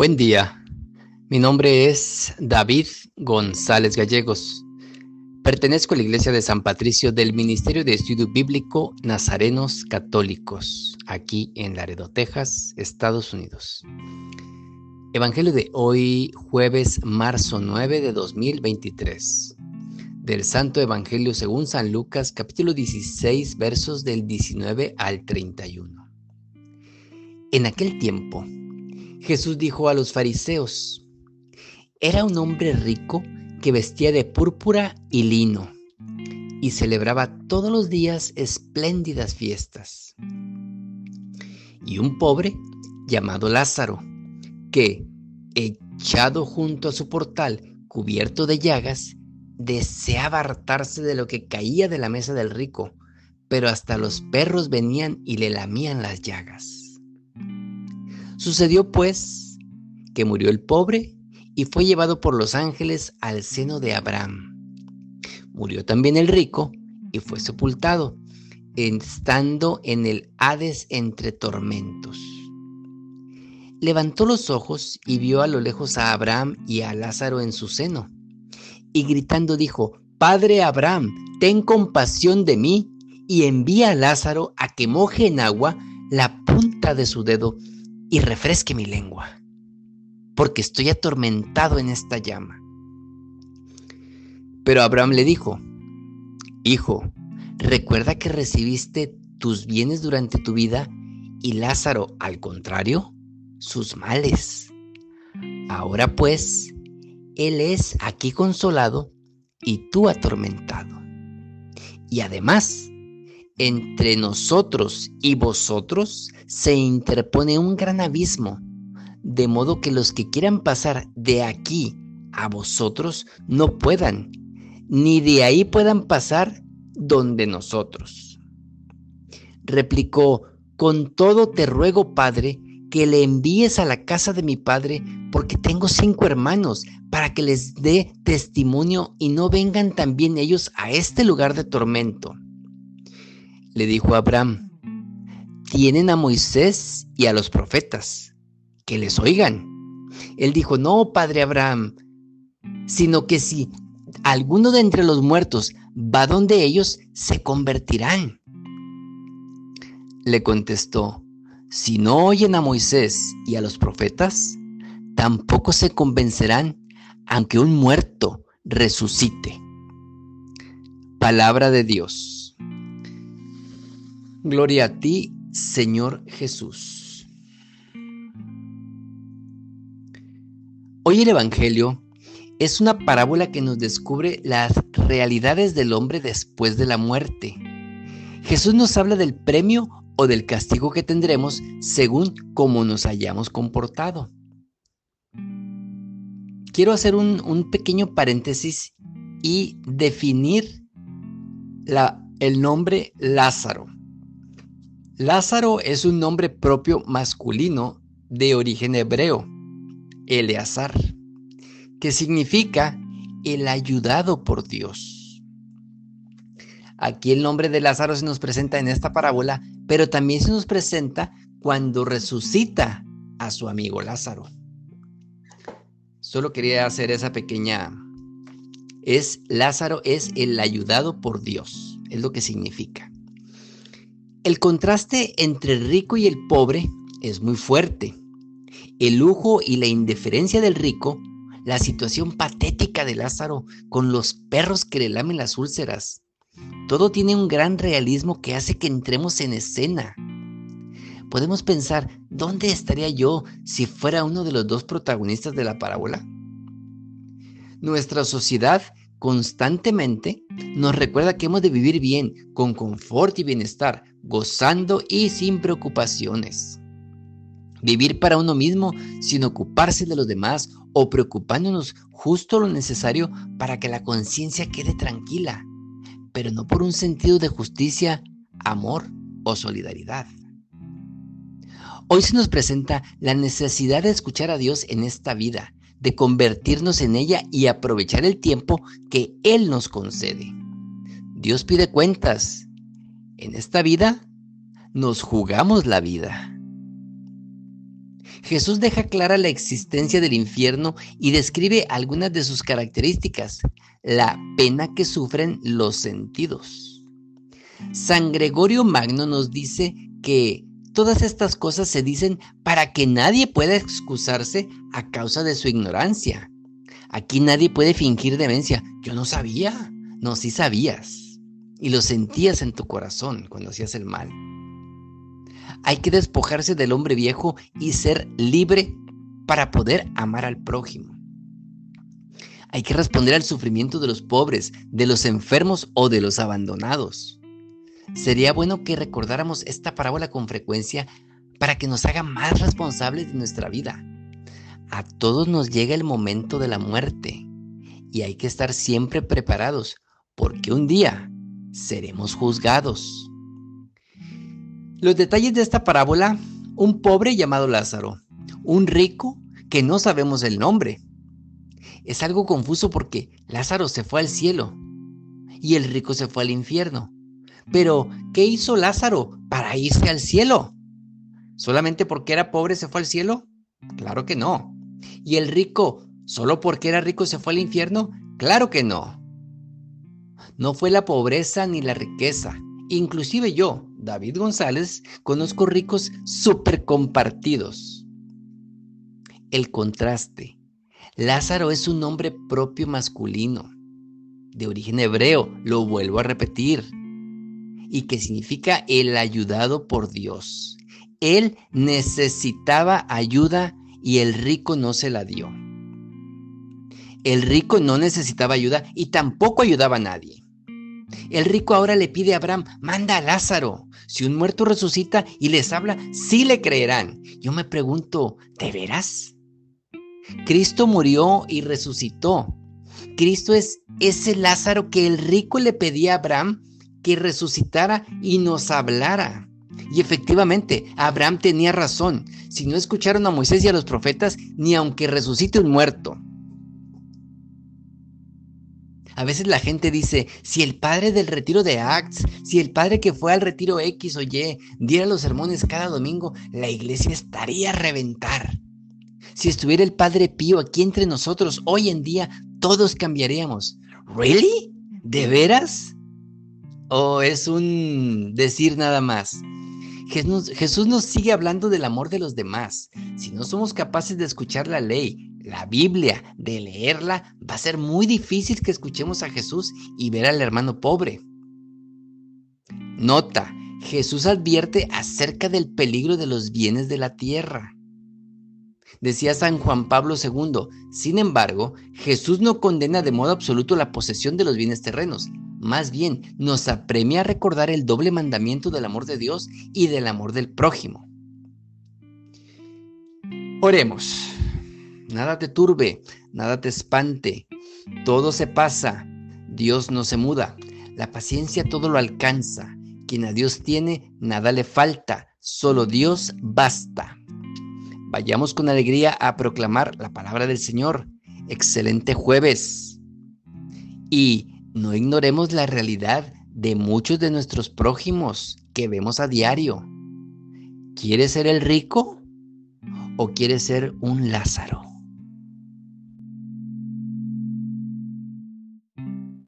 Buen día, mi nombre es David González Gallegos. Pertenezco a la Iglesia de San Patricio del Ministerio de Estudio Bíblico Nazarenos Católicos, aquí en Laredo, Texas, Estados Unidos. Evangelio de hoy, jueves, marzo 9 de 2023. Del Santo Evangelio según San Lucas, capítulo 16, versos del 19 al 31. En aquel tiempo, Jesús dijo a los fariseos, era un hombre rico que vestía de púrpura y lino y celebraba todos los días espléndidas fiestas. Y un pobre llamado Lázaro, que, echado junto a su portal, cubierto de llagas, deseaba hartarse de lo que caía de la mesa del rico, pero hasta los perros venían y le lamían las llagas. Sucedió pues que murió el pobre y fue llevado por los ángeles al seno de Abraham. Murió también el rico y fue sepultado, estando en el Hades entre tormentos. Levantó los ojos y vio a lo lejos a Abraham y a Lázaro en su seno. Y gritando dijo, Padre Abraham, ten compasión de mí y envía a Lázaro a que moje en agua la punta de su dedo y refresque mi lengua, porque estoy atormentado en esta llama. Pero Abraham le dijo, Hijo, recuerda que recibiste tus bienes durante tu vida y Lázaro, al contrario, sus males. Ahora pues, Él es aquí consolado y tú atormentado. Y además, entre nosotros y vosotros se interpone un gran abismo, de modo que los que quieran pasar de aquí a vosotros no puedan, ni de ahí puedan pasar donde nosotros. Replicó, con todo te ruego, Padre, que le envíes a la casa de mi Padre, porque tengo cinco hermanos, para que les dé testimonio y no vengan también ellos a este lugar de tormento. Le dijo Abraham, tienen a Moisés y a los profetas, que les oigan. Él dijo, no, padre Abraham, sino que si alguno de entre los muertos va donde ellos, se convertirán. Le contestó, si no oyen a Moisés y a los profetas, tampoco se convencerán aunque un muerto resucite. Palabra de Dios. Gloria a ti, Señor Jesús. Hoy el Evangelio es una parábola que nos descubre las realidades del hombre después de la muerte. Jesús nos habla del premio o del castigo que tendremos según cómo nos hayamos comportado. Quiero hacer un, pequeño paréntesis y definir la, el nombre Lázaro. Lázaro es un nombre propio masculino de origen hebreo, Eleazar, que significa el ayudado por Dios. Aquí el nombre de Lázaro se nos presenta en esta parábola, pero también se nos presenta cuando resucita a su amigo Lázaro. Solo quería hacer esa pequeña... Es Lázaro es el ayudado por Dios, es lo que significa. El contraste entre el rico y el pobre es muy fuerte. El lujo y la indiferencia del rico, la situación patética de Lázaro con los perros que le lamen las úlceras, todo tiene un gran realismo que hace que entremos en escena. Podemos pensar, ¿dónde estaría yo si fuera uno de los dos protagonistas de la parábola? Nuestra sociedad constantemente nos recuerda que hemos de vivir bien, con confort y bienestar, gozando y sin preocupaciones. Vivir para uno mismo sin ocuparse de los demás o preocupándonos justo lo necesario para que la conciencia quede tranquila, pero no por un sentido de justicia, amor o solidaridad. Hoy se nos presenta la necesidad de escuchar a Dios en esta vida, de convertirnos en ella y aprovechar el tiempo que Él nos concede. Dios pide cuentas. En esta vida nos jugamos la vida. Jesús deja clara la existencia del infierno y describe algunas de sus características, la pena que sufren los sentidos. San Gregorio Magno nos dice que todas estas cosas se dicen para que nadie pueda excusarse a causa de su ignorancia. Aquí nadie puede fingir demencia. Yo no sabía. No, sí sabías. Y lo sentías en tu corazón cuando hacías el mal. Hay que despojarse del hombre viejo y ser libre para poder amar al prójimo. Hay que responder al sufrimiento de los pobres, de los enfermos o de los abandonados. Sería bueno que recordáramos esta parábola con frecuencia para que nos haga más responsables de nuestra vida. A todos nos llega el momento de la muerte y hay que estar siempre preparados porque un día seremos juzgados. Los detalles de esta parábola, un pobre llamado Lázaro, un rico que no sabemos el nombre. Es algo confuso porque Lázaro se fue al cielo y el rico se fue al infierno. Pero, ¿qué hizo Lázaro para irse al cielo? ¿Solamente porque era pobre se fue al cielo? Claro que no. ¿Y el rico, solo porque era rico se fue al infierno? Claro que no. No fue la pobreza ni la riqueza, Inclusive yo, David González, conozco ricos súper compartidos. El contraste. Lázaro es un nombre propio masculino, de origen hebreo, lo vuelvo a repetir, y que significa el ayudado por Dios. Él necesitaba ayuda y el rico no se la dio. El rico no necesitaba ayuda y tampoco ayudaba a nadie. El rico ahora le pide a Abraham, manda a Lázaro. Si un muerto resucita y les habla, sí le creerán. Yo me pregunto, ¿de veras? Cristo murió y resucitó. Cristo es ese Lázaro que el rico le pedía a Abraham que resucitara y nos hablara. Y efectivamente, Abraham tenía razón. Si no escucharon a Moisés y a los profetas, ni aunque resucite un muerto. A veces la gente dice, si el padre del retiro de Acts, si el padre que fue al retiro X o Y diera los sermones cada domingo, la iglesia estaría a reventar. Si estuviera el padre Pío aquí entre nosotros hoy en día, todos cambiaríamos. ¿Really? ¿De veras? ¿O es un decir nada más? Jesús, Jesús, nos sigue hablando del amor de los demás. Si no somos capaces de escuchar la ley, la Biblia, de leerla, va a ser muy difícil que escuchemos a Jesús y ver al hermano pobre. Nota, Jesús advierte acerca del peligro de los bienes de la tierra. Decía San Juan Pablo II, sin embargo, Jesús no condena de modo absoluto la posesión de los bienes terrenos, más bien nos apremia a recordar el doble mandamiento del amor de Dios y del amor del prójimo. Oremos. Nada te turbe, nada te espante. Todo se pasa. Dios no se muda. La paciencia todo lo alcanza. Quien a Dios tiene, nada le falta. Solo Dios basta. Vayamos con alegría a proclamar la palabra del Señor. Excelente jueves. Y no ignoremos la realidad de muchos de nuestros prójimos que vemos a diario. ¿Quieres ser el rico o quieres ser un Lázaro?